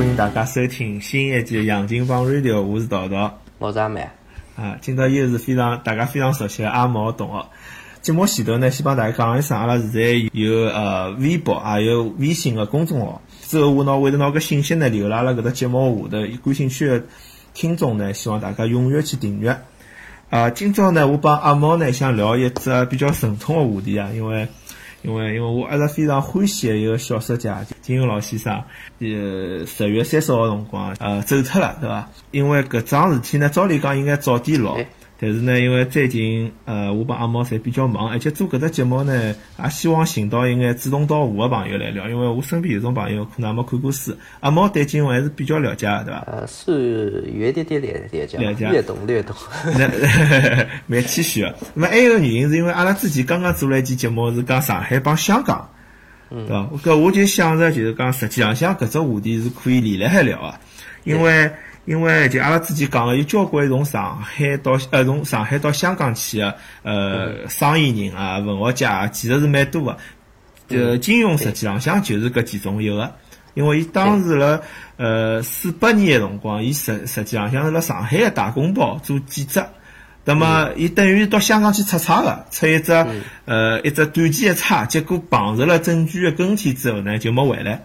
欢迎大家收听新一季《杨金帮 Radio》，我是桃桃，我是阿美。啊，今朝又是非常大家非常熟悉的阿毛同学。节目前头呢，先帮大家讲一声，阿拉现在有呃微博，还有微信的公众号。之后我拿会得拿个信息呢留辣阿拉搿只节目下头，感兴趣的听众呢，希望大家踊跃去订阅。啊，今朝呢，我帮阿毛呢想聊一只比较沉重的话题啊，因为。因为因为我一直非常欢喜的一个小说家金庸老先生，呃，十月三十号辰光，呃，走脱了，对伐？因为搿桩事体呢，照理讲应该早点录。但是呢，因为最近呃，我帮阿毛侪比较忙，而且做搿只节目呢，也希望寻到一眼志同道合的朋友来聊。因为我身边有种朋友可能没看过书，阿毛对金融还是比较了解，对伐？呃，是有一点点了解，略懂略懂。蛮谦虚的。那么还有个原因是因为阿拉之前刚刚做了一期节目，是讲上海帮香港，对伐？搿我就想着就是讲，实际上像搿只话题是可以连辣海聊啊，因为。因为就阿拉之前讲个，有交关从上海到呃从上海到香港去个呃生意人啊、文学家啊，其实是蛮多个。呃，金庸实际浪向就是搿其中一个，因为伊当时辣呃四八年个辰光，伊实实际浪向是辣上海个大公报做记者，那么伊等于到香港去出差个，出一只呃一只短期个差，结果碰着了证据个更替之后呢，就没回来。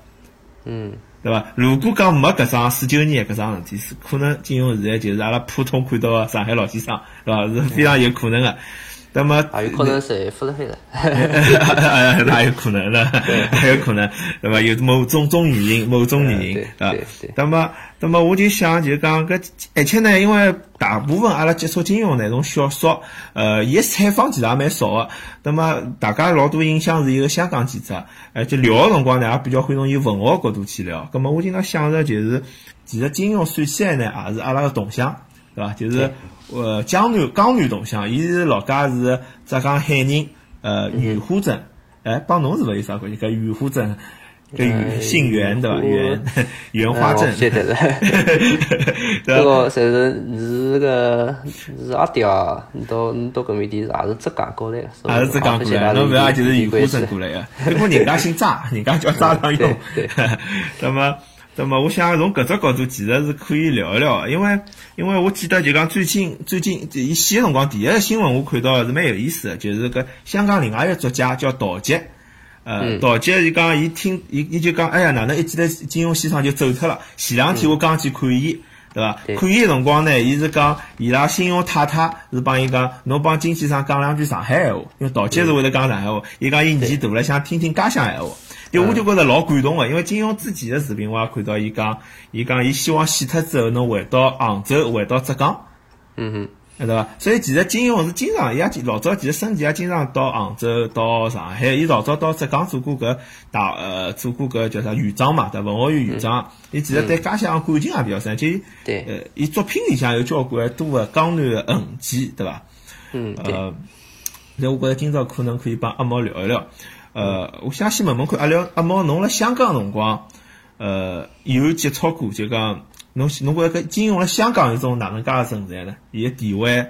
嗯。对伐？如果讲没搿桩四九年搿桩事体，是可能金庸现在就是阿拉普通看到个上海老先生，对伐？是非常有可能的。那么还有可能是富了海了，那有可能了，还有可能，对伐？有某种种原因，某种原因啊。那么，那么我就想，就讲搿，而且呢，因为大部分阿拉接触金庸那种小说，呃，伊采访其实也蛮少个。那么，大家老多印象是一个香港记者，而且聊个辰光呢，也比较会从以文学角度去聊。那么，我经常想着，就是其实金庸算起来呢，也是阿拉个同乡，对伐？就是。呃，江南江南同乡，伊是老家是浙江海宁，呃，袁花镇，哎，帮侬是勿有啥关系？搿袁花镇，搿袁姓袁对伐？袁 袁花镇。对对对。这个侪是是个是阿爹啊，你到你到搿面地也是浙江过来个，也是浙江过来，侬勿要就是袁花镇过来个。不过人家姓张，人家叫张长勇。对。那么。那么，我想从搿只角度，其实是可以聊一聊，因为因为我记得就讲最近最近伊死个辰光，第一个新闻我看到是蛮有意思的，就是搿香港另外一个作家叫陶杰，呃，陶杰伊讲伊听伊伊就讲，哎呀，哪能一记头金庸先生就走脱了？前两天我刚去看伊，对伐？看伊个辰光呢，伊是讲伊拉信用太太是帮伊讲，侬帮金先生讲两句上海闲话，因为陶杰是会得讲上海话，伊讲伊年纪大了，想听听家乡闲话。就我就觉着老感动个，因为金庸之前的视频我也看到，伊讲，伊讲伊希望死脱之后能回到杭州，回到浙江，嗯哼，对伐？所以其实金庸是经常，伊也老早其实生前也经常到杭州、到上海，伊老早到浙江做过搿大呃，做过搿叫啥院长嘛，对文学院院长，伊其实对家乡感情也比较深，就对，呃，伊作品里向有交关多个江南的痕迹，对伐？嗯，呃，那我觉着今朝可能可以帮阿毛聊一聊。呃，我想先问问看，阿廖阿毛，侬辣香港辰光，呃，有接触过，就讲侬侬觉着搿金融辣香港有种哪能介个存在呢？伊个地位，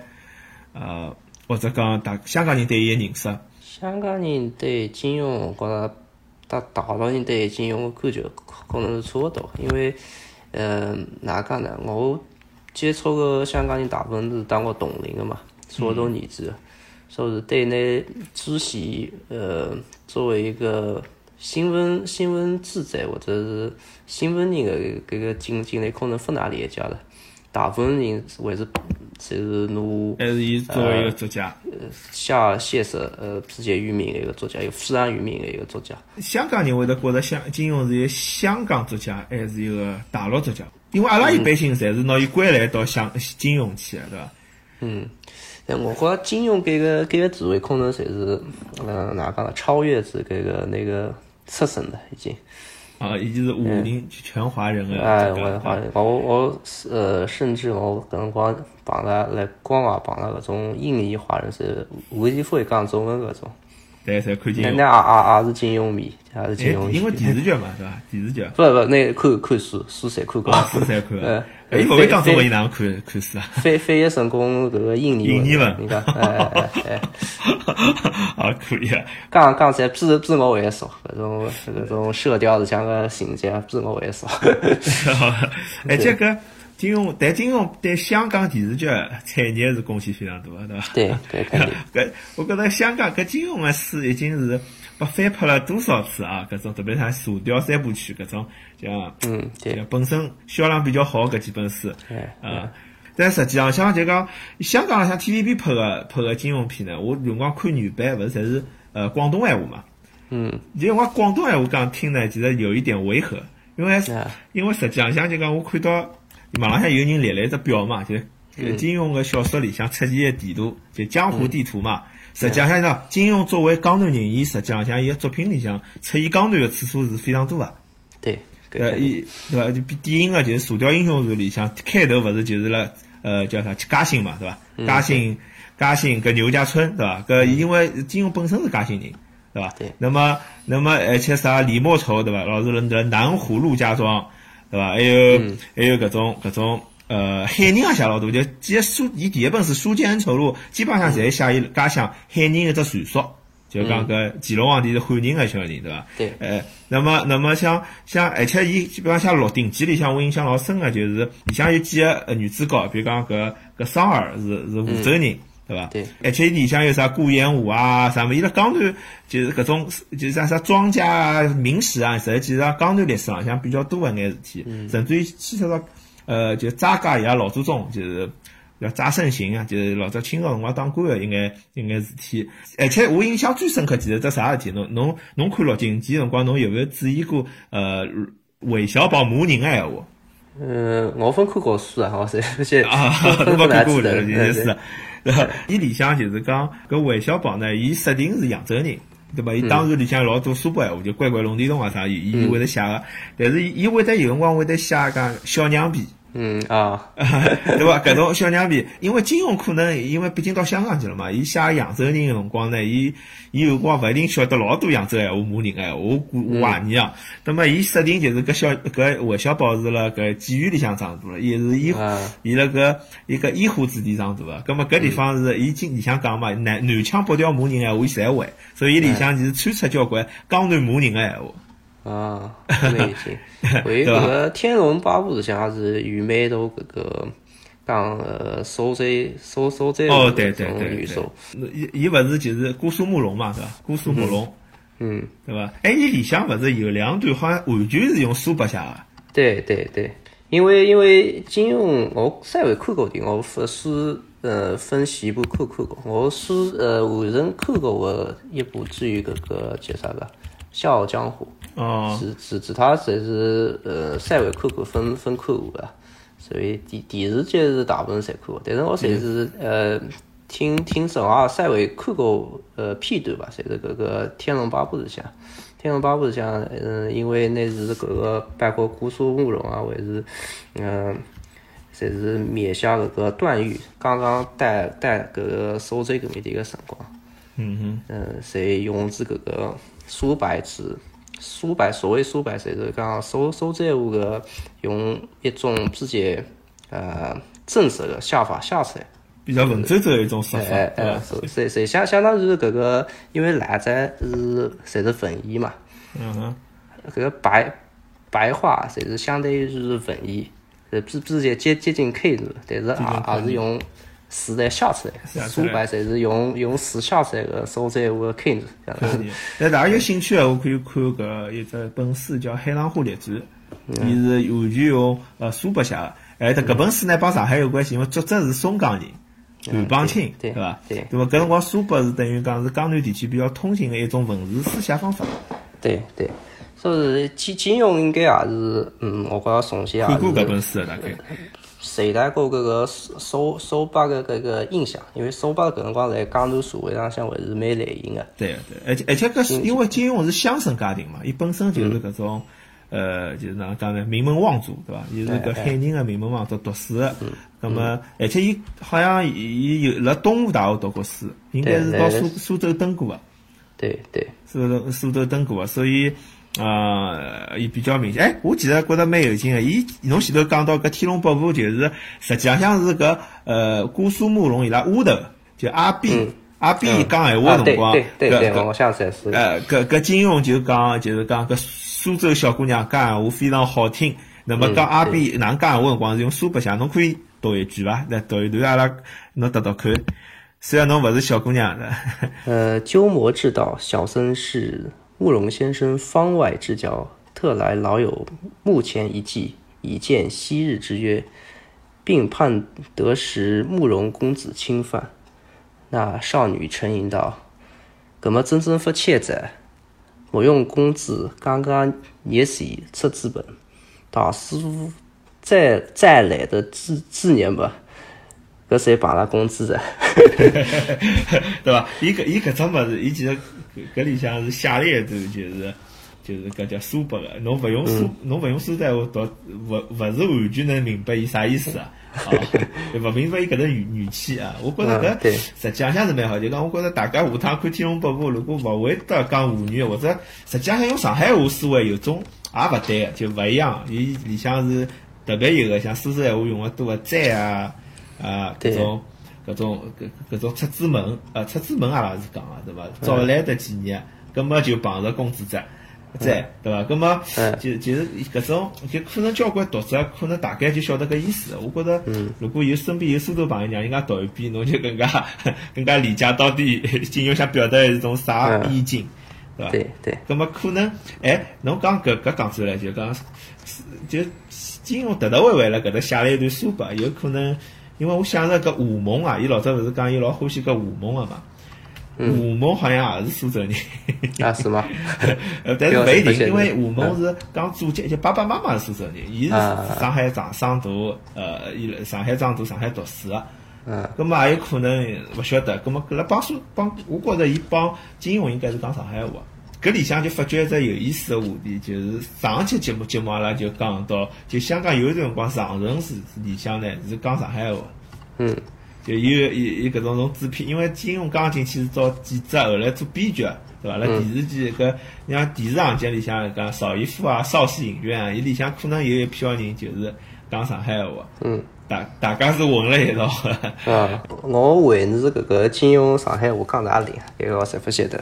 呃，或者讲大香港人对伊个认识？香港人对金庸，觉着大大陆人对金融个感觉可能是差勿多，因为，呃，哪讲呢？我接触个香港人大部分是当我同龄个嘛，差勿多年纪。说是对那主席，呃，作为一个新闻新闻记者或者是新闻人的这个经经历，可能不大理解了。大部分人还是就是侬还是以作为一个作家，呃，下写实呃世界有名的一个作家，有非常有名的一个作家。香港人会得觉得香金庸是一个香港作家，还是一个大陆作家？因为阿拉一般性侪是拿伊归类到香金庸去的，对伐？嗯。但我觉着金庸这个这个地位可能算是，嗯，哪讲呢？超越是这个那个出身的已经。啊，已经是武林全华人了。哎，我华人，我我呃，甚至我搿辰光碰到来广外碰到搿种印尼华人是完全不会讲中文搿种。对，侪看金那庸。那也也也是金庸迷，也是金庸。因为电视剧嘛，对伐？电视剧，不不，那看看书，书侪看过。啊，书侪看 呃啊。哎，勿会讲中文，伊哪能看看书啊？翻翻译成功搿个印尼印尼文你看，哎哎哎，啊，可以啊。讲讲起来比比我还少，搿种搿种射雕是像个情节比我还少。而且搿金庸，但金庸对香港电视剧产业是贡献非常大的，对伐？对对，肯定。搿 我觉着香港搿金庸个书已经是被翻拍了多少次啊？搿种特别像《射雕三部曲》搿种，像嗯，对像本身销量比较好搿几本书对啊。但实际上，像就讲香港像 TVB 拍个拍个金庸片呢，我有辰光看原版，勿是侪是呃广东闲话嘛？嗯，就我广东闲话讲听呢，其实有一点违和，因为啊因为实际上像就讲我看到网浪向有人列了一只表嘛，就嗯金庸个小说里向出现个地图，就江湖地图嘛。实际上像讲金庸作为江南人，伊实际上像伊个作品里向出现江南个次数是非常多个。对，呃，伊对伐？就比典型个就是《射雕英雄传》里向开头勿是就是了呃叫啥嘉兴嘛，对伐？嗯嘉兴嘉兴搿牛家村对伐？搿因为金庸本身是嘉兴人。对伐？对。那么，那么，而且啥李莫愁，对伐？老是辣南湖陆家庄，对伐？还有，嗯还有搿种搿种，呃，海宁也写老多，就几个书，伊第一本是《书剑恩仇录》，基本上侪写伊家乡海宁一只传说，就讲搿乾隆皇帝是汉人个小人，对伐？对呃，那么，那么像像，而且伊基本上像《鹿鼎记》里向我印象老深个，就是里向有几个女主角，比如讲搿搿双儿是是湖州人。对伐？对，而且伊里向有啥顾炎武啊，啥么？伊拉江南就是搿种，就是啥啥庄稼啊、名史啊，实际上江南历史浪向比较多一眼事体，甚至于牵扯到呃，就查家伊拉老祖宗，就是叫查圣行啊，就是老早清朝辰光当官个一眼一眼事体。而且我印象最深刻，其实只啥事体？侬侬侬看《鹿鼎记》辰光，侬有没有注意过呃韦小宝骂人个闲话？嗯，我分看过书啊，我是而且啊，分 侬勿看过记得，了，就是？伊里向就是讲搿韦小宝呢，伊设定是扬州人，对伐？伊当时里向老多苏北闲话，就乖乖龙地洞啊啥，伊伊会得写个。但是伊会得有辰光会得写讲小娘皮，嗯啊，对伐？搿种小娘皮，因为金融可能因为毕竟到香港去了嘛，伊写扬州人个辰光呢，伊伊有辰光勿一定晓得老多扬州闲话骂人个闲话，我估我怀疑啊。那么伊设定就是搿小搿韦小宝是辣搿妓院里向长大了，也是医啊伊辣搿一个医护子弟长大个。葛末搿地方是伊经里向讲嘛，南南腔北调骂人闲话伊侪会，所以伊里向就是穿插交关江南骂人个闲话。啊，没劲。为搿个《天龙八部》里向也是有蛮多搿个讲呃收贼收收贼哦，的对对对对。，伊伊勿是就是姑苏慕容嘛，对伐？姑苏慕容。嗯，对伐？哎，伊里向勿是有两段，好像完全是用苏白写个。对对对，因为因为金庸我稍微看过点，我分书呃分析部看看过，我书呃完整看过的一部至于搿个叫啥个《笑傲江湖》。哦，是是其他侪是呃稍微看过分分看过个，所以电电视剧是大部分侪看过，但是我侪是呃听听说啊稍微看过呃片段吧，侪是搿个《天龙八部》里向，《天龙八部》里向嗯，因为那是搿个包括姑苏慕容啊，或者是嗯。侪是灭下搿个段誉，刚刚带带搿个收州搿面的一个辰光，嗯哼。嗯，侪用至搿个苏白纸，苏白所谓苏白，侪是讲收收债务个用一种比较呃正式个写法写出来。比较文绉绉的一种说法，哎哎，对伐？侪侪相相当于搿个，因为来在是侪是文艺嘛，嗯哼，搿个白白话侪是相当于是文艺，呃比比较接接近口字，但是也也是用字来写出来。苏白侪是用用字写出来个收债务个口字，这样子。但大家有兴趣的，我可以看搿一只本书叫《海浪花列传》，伊是完全用呃苏北写的。哎，但搿本书呢帮上海有关系，因为作者是松江人。韩邦清，对对伐？对那么搿辰光苏北是等于讲是江南地区比较通行的一种文字书写方法。对对，所以金金庸应该也是，嗯，我觉着从前也看过搿本书大概。随带过搿个苏苏北个搿个印象，因为苏北搿辰光在江南社会上向还是蛮流行个。对对，而且而且搿是因为金庸是乡绅家庭嘛，伊本身就是搿种，呃，就是哪能讲呢，名门望族，对伐？伊是搿海宁个名门望族读书个，那么而且伊好像伊伊有辣东吴大学读过书，应该是到苏苏州登过个。对对，苏州苏州登过，所以呃也比较明显。哎，我其实觉得蛮有劲个。伊侬前头讲到搿天龙八部，就是实际上像是搿呃姑苏慕容伊拉屋头，就阿碧阿碧讲闲话个辰光，对对对，我想起来是。呃，搿搿金庸就讲就是讲搿苏州小姑娘讲闲话非常好听。那么讲阿碧哪能讲闲话辰光是用苏白相，侬可以读一句伐？来读一段阿拉侬读读看。虽然侬勿是小姑娘的。呃，鸠摩智道，小僧是慕容先生方外之交，特来老友墓前一祭，以见昔日之约，并盼得时慕容公子侵犯。那少女沉吟道：“搿么真真不切哉？我用公子刚刚也是出资本，大师傅再再来的资资年吧。”搿谁绑了工资的？对伐？伊搿伊搿种物事，伊其实搿里向是写了一段，就是就是搿叫苏北个。侬勿用苏，侬勿用苏话读，勿勿是完全能明白伊啥意思啊？啊，勿明白伊搿种语语气啊？我觉着搿实际上是蛮好。就讲我觉着大家下趟看《天龙八部》，如果勿会得讲沪语，或者实际上用上海话思维有种也勿对个，就勿一样。伊里向是特别有个像苏州闲话用个多个在啊。啊，搿种搿种搿搿种出子门，呃，出子门阿拉是讲个，对伐？早来得几年，葛末就碰着公子在在，对伐？葛末就就是搿种，就可能交关读者可能大概就晓得搿意思。我觉着，如果有身边有苏州朋友让人家读一遍，侬就更加更加理解到底金庸想表达一种啥意境，对伐？对对。葛末可能，哎，侬讲搿搿讲出来就讲，就金庸特特会会辣搿搭写了一段书吧，有可能。因为我想着搿吴梦啊，伊老早勿是讲伊老欢喜搿吴梦个嘛？吴梦好像也是苏州人。啊，是吗？呃，但是勿一定，因为吴梦是讲祖籍，就爸爸妈妈是苏州人，伊是上海长上大，呃，伊上海长大，上海读书个。嗯。葛末也有可能勿晓得，葛末搿辣帮苏帮，我觉着伊帮金庸应该是讲上海话。搿里向就发觉一只有意思个话题，就是上一期节目节目阿拉就讲到，就香港有辰光长城市里向呢是讲上海话，嗯，就有有有搿种种制片，因为金庸刚进去是做记者，后来做编剧，对伐？辣电视剧搿像电视行业里向讲邵逸夫啊、邵氏影院啊，伊里向可能有一票人就是讲上海话，嗯，大大家是混了一道。啊，我回忆搿个金庸上海话讲哪里？搿个我侪勿晓得，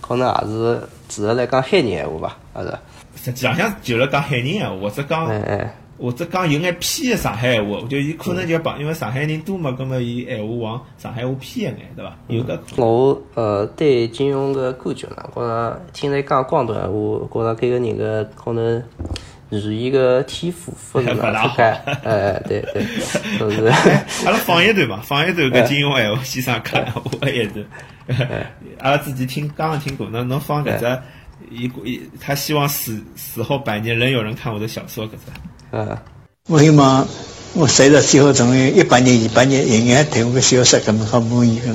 可能也是。主要来讲海人闲话吧，还是？实际上像就是讲海人闲话，或者讲，或者讲有眼偏的上海闲话，就伊可能就帮，因为上海人多嘛，葛末伊闲话往上海话偏一眼，对伐？有个。我呃对金庸个感觉呢，觉着听伊讲广东闲话，觉着搿个人个可能语言个天赋 不是大好。哎，对对，就是。阿拉放一段吧，放一段搿金庸闲话先生讲闲话一段。阿拉自己听，刚刚听过，那能放搿只，一一，他希望死死后百年仍有人看我的小说，搿只。嗯。我希望我随着最后成为一百年、二百年，仍然对我的小说搿么好满意个。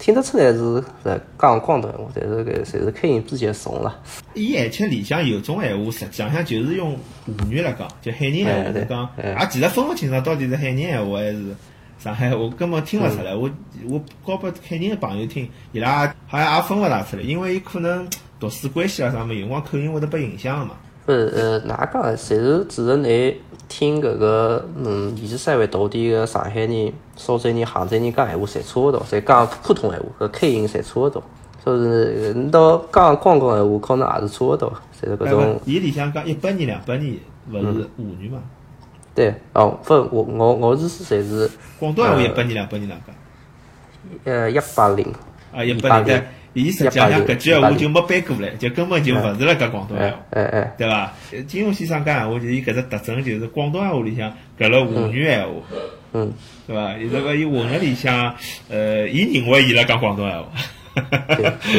听得出来是在讲广东话，但是搿侪是口音比较重了。伊而且里向有种闲话，实际上就是用沪语来讲，就海宁闲话来讲，也其实分勿清爽到底是海宁闲话还是。上海，话根本听勿出来。我我交拨海宁个朋友听，伊拉好像也分勿大出来，因为伊可能读书关系啊，啥么，有辰光口音会得被影响个嘛。不是，呃，哪讲？侪是只是你听搿个，嗯，二十三万到底个上海人、苏州人、杭州人讲闲话，侪差勿多，侪讲普通闲话，搿口音侪差勿多。所以，你到讲广东闲话，可能也是差勿多，侪是搿种。伊里向讲一百年、两百年，勿是沪语嘛？对，哦，不，我我我是侪是广东闲话一百年两百年哪个？呃，一八零。啊，一八零。伊实际上搿句闲话就没搬过来，就根本就勿是辣讲广东闲话，哎哎，对伐？金庸先生讲闲话，就伊搿只特征就是广东闲话里向搿了沪语闲话，嗯，对伐？伊这个伊混了里向，呃，伊认为伊辣讲广东闲话，对，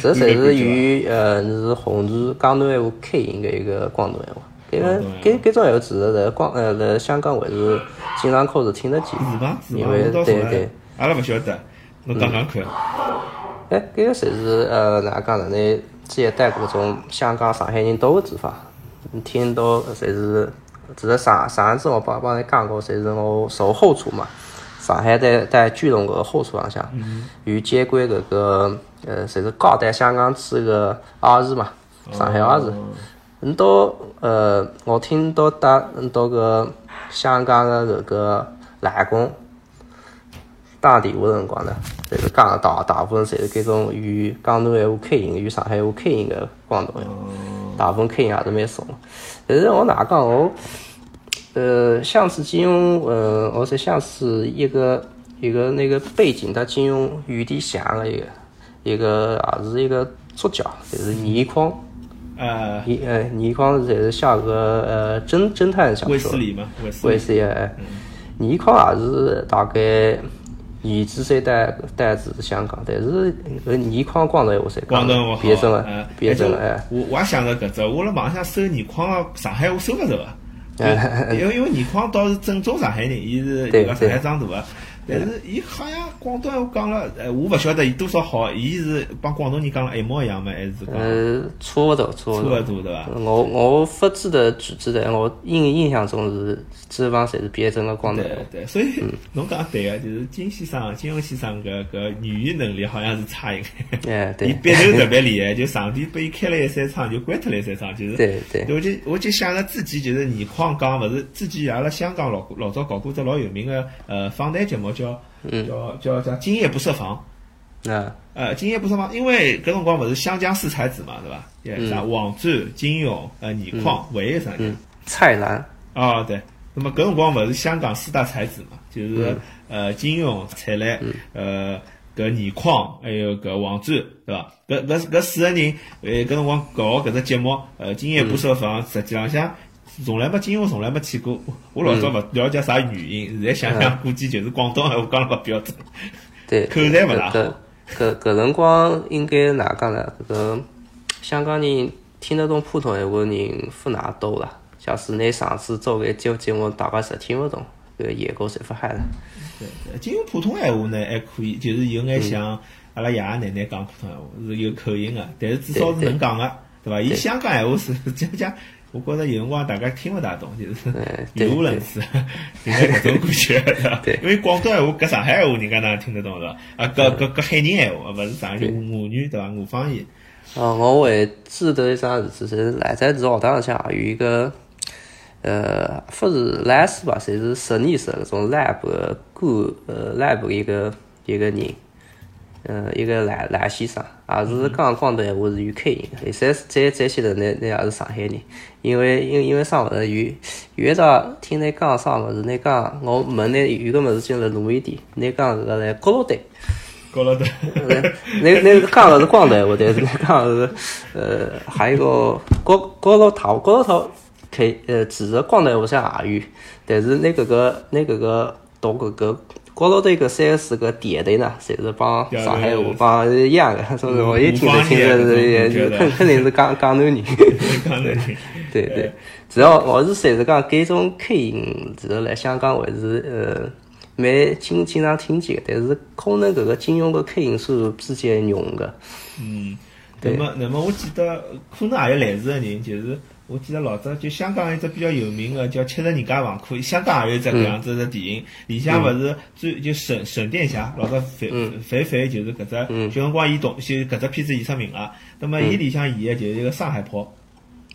就是这侪是与呃是红字江南闲话开音的一个广东闲话。搿个搿搿种闲话其实辣广呃辣香港还是经常考试听得见，是伐？因为对对，阿拉勿晓得，侬讲讲看。哎，搿个侪是呃哪讲呢？你之前待过种香港、上海人多个地方，你听到侪是，只是上上一次我帮帮你讲过，侪是我售后厨嘛，上海在在巨龙个后厨浪向，有监管搿个呃，侪是高端香港吃个二市嘛，上海二市。你到呃，我听到打你到个香港的搿个来工打电话辰光呢，侪是讲大大部分侪是搿种与广东闲话口音、与上海话口音个广东话，大部分口音也是蛮重。但是我哪讲我，呃，像是金庸，呃，我是像是一个一个那个背景，它金庸有点像个一个一个也是一个主角，就是倪匡。呃，倪呃倪匡侪是写个呃侦侦探小说卫斯，理嘛，卫斯理。倪匡也是大概二十岁代代子香港，但是搿倪匡广东闲话侪讲广东话好，别证了呃，别证了哎。我我也想着搿只，我辣网上搜倪匡个上海我搜勿着个，哎 因为因为倪匡倒是正宗上海人，伊是对就讲上海长大个，但是伊好像广东话讲了，呃，我勿晓得伊多少好，伊是帮广东人讲了一模一样吗？还是讲呃，差勿多，差勿差多。勿多对伐？我我不记得具体的，我印印象中是基本上侪是别证个广东闲话。对对，所以 侬讲对个，就是金先生、金庸先生搿搿语言能力好像是差一眼。哎，对，伊鼻头特别厉害，就上帝拨伊开了一扇窗，就关脱了一扇窗，就是。对对我就我就想着自己就是倪匡讲，勿是之前阿拉香港老老早搞过只老有名个呃访谈节目叫叫叫叫《今夜不设防》。啊，呃，今夜不设防，因为搿辰光勿是湘江四才子嘛，对伐？也啥王志、金庸、呃倪匡，还有啥人？蔡澜，哦，对。那么搿辰光勿是香港四大才子嘛，就是呃金庸、蔡澜，呃搿倪匡，还有搿王志，对伐？搿搿搿四个人，呃搿辰光搞搿只节目，呃今夜不设防，实际浪向从来没金庸从来没去过。我老早勿了解啥原因，现在想想估计就是广东闲话讲了勿标准。对，口才勿大好搿搿搿辰光应该哪讲呢？搿个香港人听得懂普通闲话的人不哪多啦。假使拿上次做个节节目，大家侪听勿懂，搿个野狗谁不害了？对对，金庸普通闲话呢还可以，就是有眼像阿拉爷爷奶奶讲普通闲话，是有口音个，但是至少是能讲个，对伐？伊香港闲话是讲讲，我觉着有辰光大家听勿大懂，就是语无伦次，有眼搿 种感觉，对因为广东闲话搿上海闲话人家哪能听得懂，是伐？啊，搿搿搿海宁闲话，勿是上海就吴语对伐？吴方言。哦，我会记得一桩事体是赖在是学堂里向有一个，呃，不是老师吧，侪是实验室搿种 lab 的管，呃，lab 的一个一个人，呃，一个蓝蓝先生，也是讲广东闲话是有口音的，再再再些头呢，那也是上海人，因为因为因为啥物事有有一朝听你讲啥物事，你讲我问你有个物事进了录音点，你讲搿个来角落对。高了的，那那个讲的是广东闲话，但是那讲的是呃，还有一个高高老头，高老头可以呃，其实广东闲话像也有，但是那个个那个个读搿个高老头搿三个字个点的呢，侪是帮上海话帮一样的，所以我一听得清楚是肯肯定是讲广东人。讲的 对对，主要我是算是讲搿种口音，其实来香港还是呃蛮经经常听见的，但是可能搿个金融个口音是比较浓个。嗯，那么那么我记得可能也有类似的人，就是我记得老早就香港一只比较有名的叫《七十二家房客》，香港也有一只搿样子的电影，里向勿是最就沈沈殿霞老早肥肥肥就是搿只，就辰光伊懂就搿只片子伊出名了，那么伊里向演的就是一个上海婆。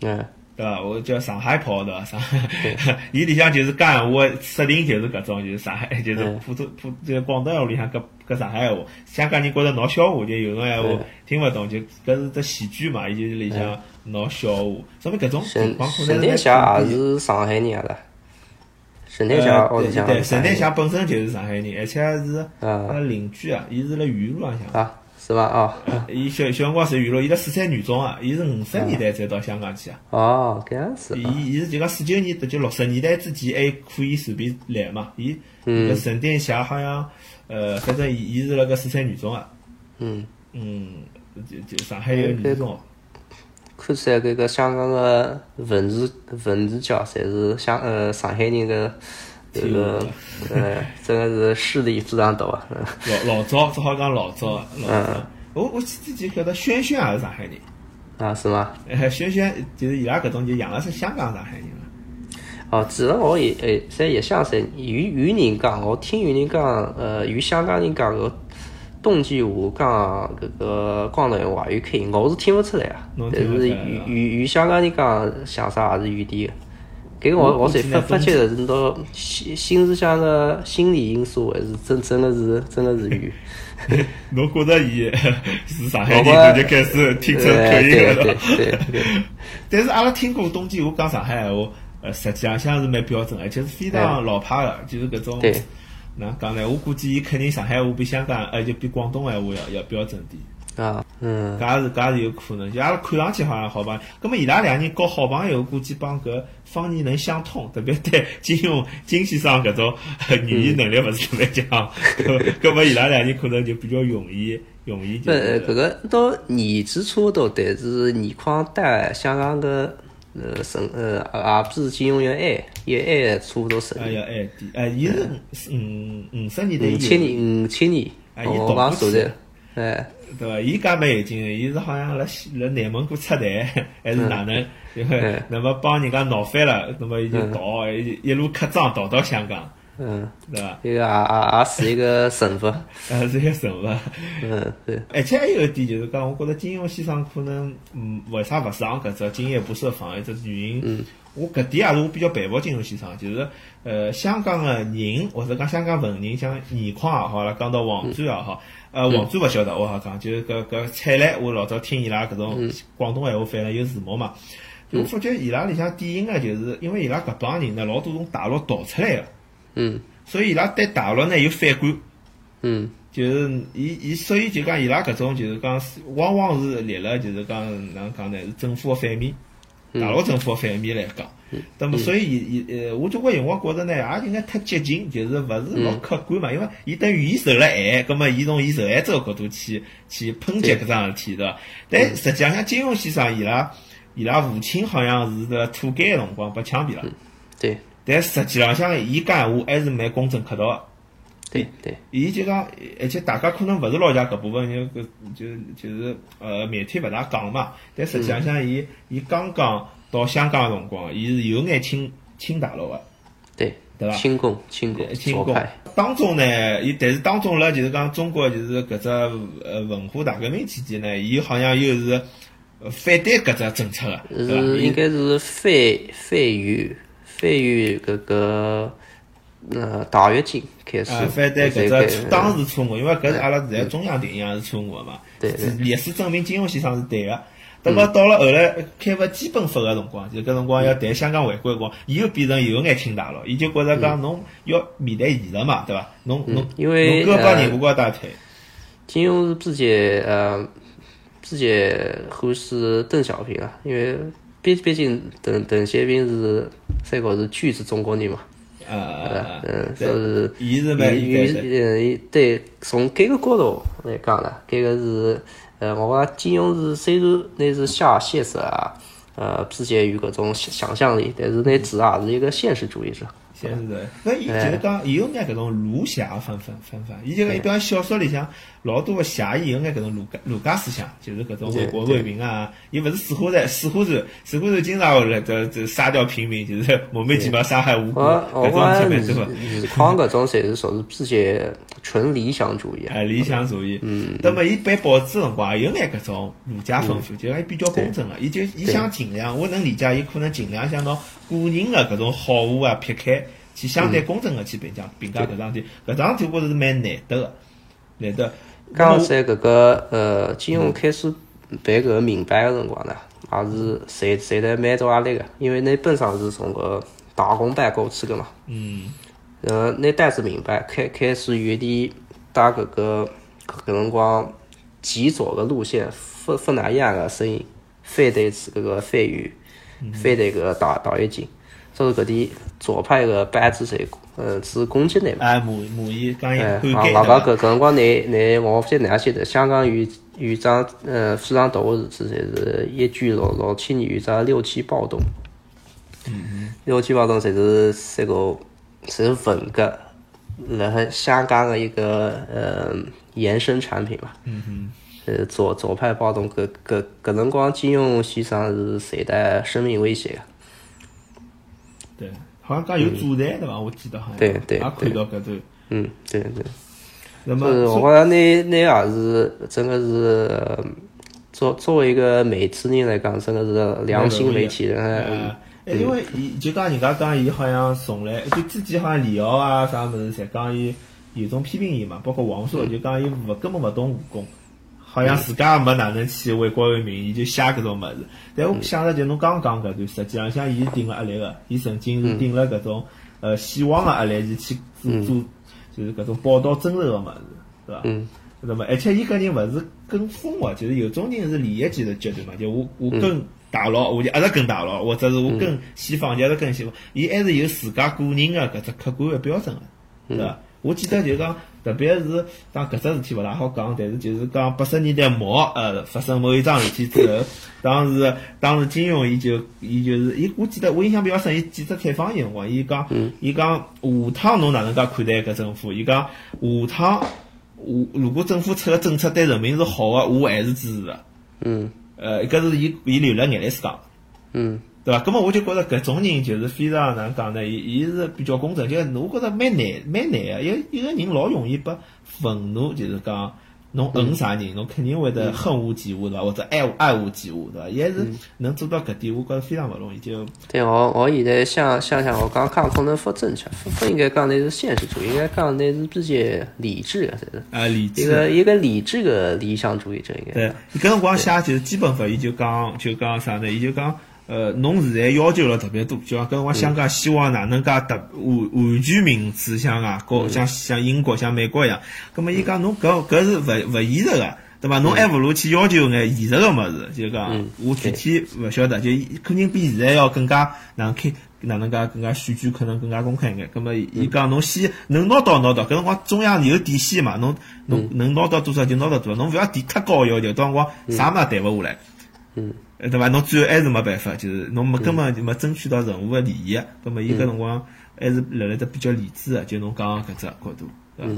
嗯，对伐？我叫上海跑对伐？上海，伊里向就是讲闲话设定就是搿种，就是上海，就是普通普就是广东闲话里向搿搿上海闲话，香港人觉着闹笑话，就有种闲话听勿懂，就搿是只喜剧嘛，伊就是里向闹笑话，说明搿种情沈况可能沈殿霞也是上海人了。沈殿霞呃，屋里向对，沈殿霞本身就是上海人，而且是阿啊拉邻居啊，伊是辣雨路浪向。啊，是伐？哦 伊小小辰光是娱乐，伊辣四川女中啊，伊是五十年代才到香港去啊。哦，搿样子。伊伊是就讲四九年，就六十年代之前还可以随便来嘛。伊嗯搿沈殿霞好像，呃，反正伊伊是辣搿四川女中啊。嗯，嗯，就就上海有女中。看出来搿个香港个文字文字教侪是香呃上海人个搿个呃，真个是势力非常大啊。嗯老老早，只好讲老早老早。我我之前晓得轩轩也是上海人，啊，是吗？哎，轩轩就是伊拉搿种就养了是香港上海人了。哦，其实我也诶，在也想噻，有有人讲，我听有人讲，呃，有香港人讲个冬季话讲搿个广东话有口音，我是听勿出来啊。侬但是有听勿出来啊有有香港人讲相声也是有点个。搿个我我我才发发觉是到心心里向的心理因素，还是真真个是真的是有。侬觉着伊是上海人，就开始听出口对音了对对。对 对，但是阿拉听过冬季话讲上海闲话，呃，实际上像是蛮标准，而且是非常老派的，就是搿种。对哪能讲呢？我估计伊肯定上海话比香港，呃，就比广东闲话要要标准点。啊，嗯，搿也是搿也是有可能。就阿拉看上去好像好朋友，葛末伊拉两人交好朋友，估计帮搿方言能相通，特别对 金庸金先生搿种呃 语言能力勿是特别强，葛末伊拉两人可能就比较容易容易就不，呃是搿个到年纪差勿多，但是年况大，香港个呃神呃也比金庸要矮，要矮差勿多十年。啊要矮点。哎，伊是五五五十年代五千年，五千年，啊伊我倒过去讲数的，哎，对伐？伊介蛮有劲个，伊是好像辣西辣内蒙古出台，还是哪能？因为嗯那么帮人家闹翻了，那么伊就逃，一一路客装逃到香港，嗯，对伐？这个也也也是一个神佛，呃，是一个神物。嗯，对，而且还有一点就是讲，我觉得金庸先生可能，嗯，为啥勿上搿只今夜不设防一只原因？嗯我搿点也是我比较佩服金庸先生，就是呃，香港个人或者讲香港文人，像倪匡也好啦，讲到黄沾也好，呃，黄沾勿晓得我好讲，就是搿搿彩来，我老早听伊拉搿种广东闲话，反正有字幕嘛。就我发觉伊拉里向典型个，就是因为伊拉搿帮人呢，老多从大陆逃出来个，嗯所以伊拉对大陆呢有反感。嗯就是伊伊，所以就讲伊拉搿种就是讲，往往是立了就是讲哪能讲呢？是政府个反面，大陆政府个反面来讲。那么所以伊伊呃，我交关辰光觉着呢，也应该太激进，就是勿是老客观嘛。因为伊等于伊受了害，葛末伊从伊受害者角度去去抨击搿桩事体，对伐？但实际上像金庸先生伊拉伊拉父亲好像是个土改个辰光被枪毙了，对但实际浪向伊讲闲话还是蛮公正客套个。对对，伊就讲，而且大家可能勿是老解搿部分，因为搿就就是呃媒体勿大讲嘛。但实际上向伊伊刚刚到香港个辰光，伊是有眼亲亲大陆个，对对伐？亲共亲共亲共，当中呢，伊但是当中辣就是讲中国就是搿只呃文化大革命期间呢，伊好像又是呃反对搿只政策个，对伐？是伊应该是反反于反于搿个呃大跃进开始啊，反对搿才只当时错误，因为搿是阿拉现在中央定义也是错误个嘛。对对历史证明金庸先生是对个。那么到了后来开发基本法个辰光，就搿辰光要谈香港回归辰光，伊又变成有眼亲大陆，伊就觉着讲侬要面对现实嘛，对伐？侬侬嗯因为侬各帮呃人无高大腿，金庸是自己呃自己欢喜邓小平啊，因为毕毕竟邓邓小平是三个是巨是中国人嘛，呃，嗯，对所以伊是蛮与对对呃对，从搿个角度来讲呢，搿个是呃，我讲金庸是虽然那是下现实啊，呃，比较有各种想想象力，但是那主也是一个现实主义者。现实的，那伊就是讲，伊有眼搿种儒侠的风风风范，伊就讲一般小说里向老多个侠义有眼搿种儒家儒家思想，就是搿种为国为民啊，伊勿是水浒传，水浒传，水浒传经常会来这这杀掉平民，就是莫名其妙杀害无辜，搿种特别讲多。倪匡搿种侪是属于比较纯理想主义啊。哎，理想主义。嗯。那么伊办报纸辰光也有眼搿种儒家风范，就讲伊比较公正个，伊就伊想尽量，我能理解，伊可能尽量想拿个人个搿种好恶啊撇开，去相对公正个去评价评价搿桩事体，搿桩事体我觉着是蛮难得个，难得。刚才搿个呃，金融开始办搿个明白个辰光呢，也是赚赚得蛮大压力个，因为那本上是从个打工班过去个嘛。嗯。呃，那单子明白，开开始有点打搿个搿辰光极左个路线，不不哪样个声音，反对是搿个反右，反对搿个大大跃进，所以搿点左派个班子侪呃是攻击你嘛。哎，骂骂伊讲伊老讲对伐？搿搿辰光，你你我勿晓得哪样晓得，香港有有桩呃非常大个事体，侪是一九六六七年有桩六七暴动。嗯六七暴动侪是这个是文革辣海香港的一个呃延伸产品嘛。嗯哼。呃，左左派暴动，搿搿搿辰光，金庸先生是受到生命威胁个。对，好像讲有阻台对伐？我记得好像对对也看到搿段。嗯，对对。那么是，我觉着那那也是真个是呃作作为一个媒体人来讲，真个是良心媒体人。呃，哎因为伊就讲人家讲伊好像从来就之前好像李敖啊啥物事，侪讲伊有种批评伊嘛，包括王朔就讲伊勿根本勿懂武功，好像自家也没哪能去为国为民，伊就写搿种物事。但我想着就侬刚讲搿段，实际浪向伊是顶了压力个，伊曾经是顶了搿种呃死亡个压力伊去做做，就是搿种报道真实个物事，对伐？嗯。那么，而且伊搿人勿是跟风个，就是有种人是利益阶级阶段嘛，就我我跟大佬，我就一直跟大佬，或者是我跟西方就一直跟西方，伊还是有自家个人个搿只客观个标准个，对伐？我记得就讲，特别是当搿只事体勿大好讲，但是就是讲八十年代末，呃，发生某一桩事体之后，当时当时金庸伊就伊就是伊，我记得我印象比较深，伊记者采访伊辰光，伊讲伊讲下趟侬哪能介看待搿政府？伊讲下趟。我如果政府出个政策对人民是好个，我还是支持个。嗯呃，搿是伊伊流了眼泪水讲，嗯对伐？葛末我就觉着搿种人就是非常哪能讲呢？伊伊是比较公正，就是我觉着蛮难蛮难个，一一个人老容易被愤怒，就是讲侬恨啥人，侬肯定会得恨无及无，对伐？或者爱爱无及无，对伐？伊还是能做到搿点，我觉着非常勿容易。就对我我现在想想想，我刚讲可能不正确，不不应该讲那是现实主义，应该讲那是比较理智的，才是啊，理一智。个一个理智个理想主义者应该。对，伊搿辰光写就是基本法，伊就讲就讲啥呢？伊就讲，呃，侬现在要求了特别多，就讲搿辰光香港希望哪能介特完完全民主，像外国像像英国像美国一样。葛末伊讲侬搿搿是勿勿现实个。对伐？侬还勿如去要求眼现实个物事，就讲我具体勿晓得，就肯定比现在要更加哪能开哪能介更加选举可能更加公开眼。葛末伊讲侬先能拿到拿到，搿辰光中央有底线嘛，侬侬能拿到多少就拿到多少，侬勿要提太高要求，到辰光啥物事谈勿下来。嗯，呃对伐？侬最后还是没办法，就是侬没根本就没争取到任何个利益，葛末伊搿辰光还是辣辣只比较理智个，就侬讲个搿只角度，对伐？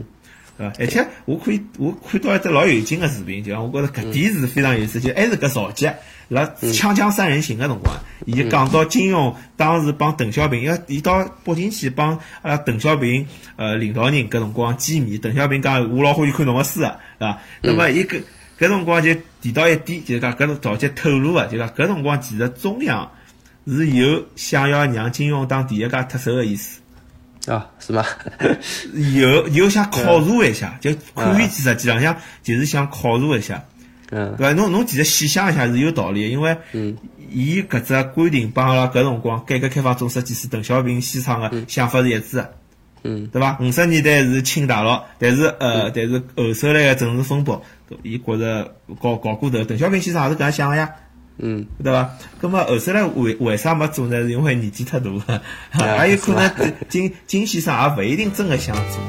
对伐？而且我可以我看到一只老有劲个视频，就讲我觉着搿点是非常有意思，就还是搿曹杰辣锵锵三人行个辰光，伊就讲到金庸当时帮邓小平，因为伊到北京去帮阿拉邓小平呃领导人搿辰光见面，邓小平讲我老欢喜看侬个书个，对伐？那么伊搿搿辰光就提到一点，就是讲搿曹杰透露个，就讲搿辰光其实中央是有想要让金庸当第一家特首个意思。啊，是吗？有有想考察一下，就可以去实际浪向就是想考察一下，嗯对伐？侬侬其实细想一下是有道理的，因为伊搿只规定帮阿拉搿辰光改革开放总设计师邓小平先生个想法是一致个，嗯对伐？五十年代是清大陆，但是呃，但是后首来个政治风暴，伊觉着搞搞过头邓小平先生也是搿样想个呀嗯。对伐个么后首来为为啥没做呢？是因为年纪太大了 还有可能金金先生也勿一定真个想做。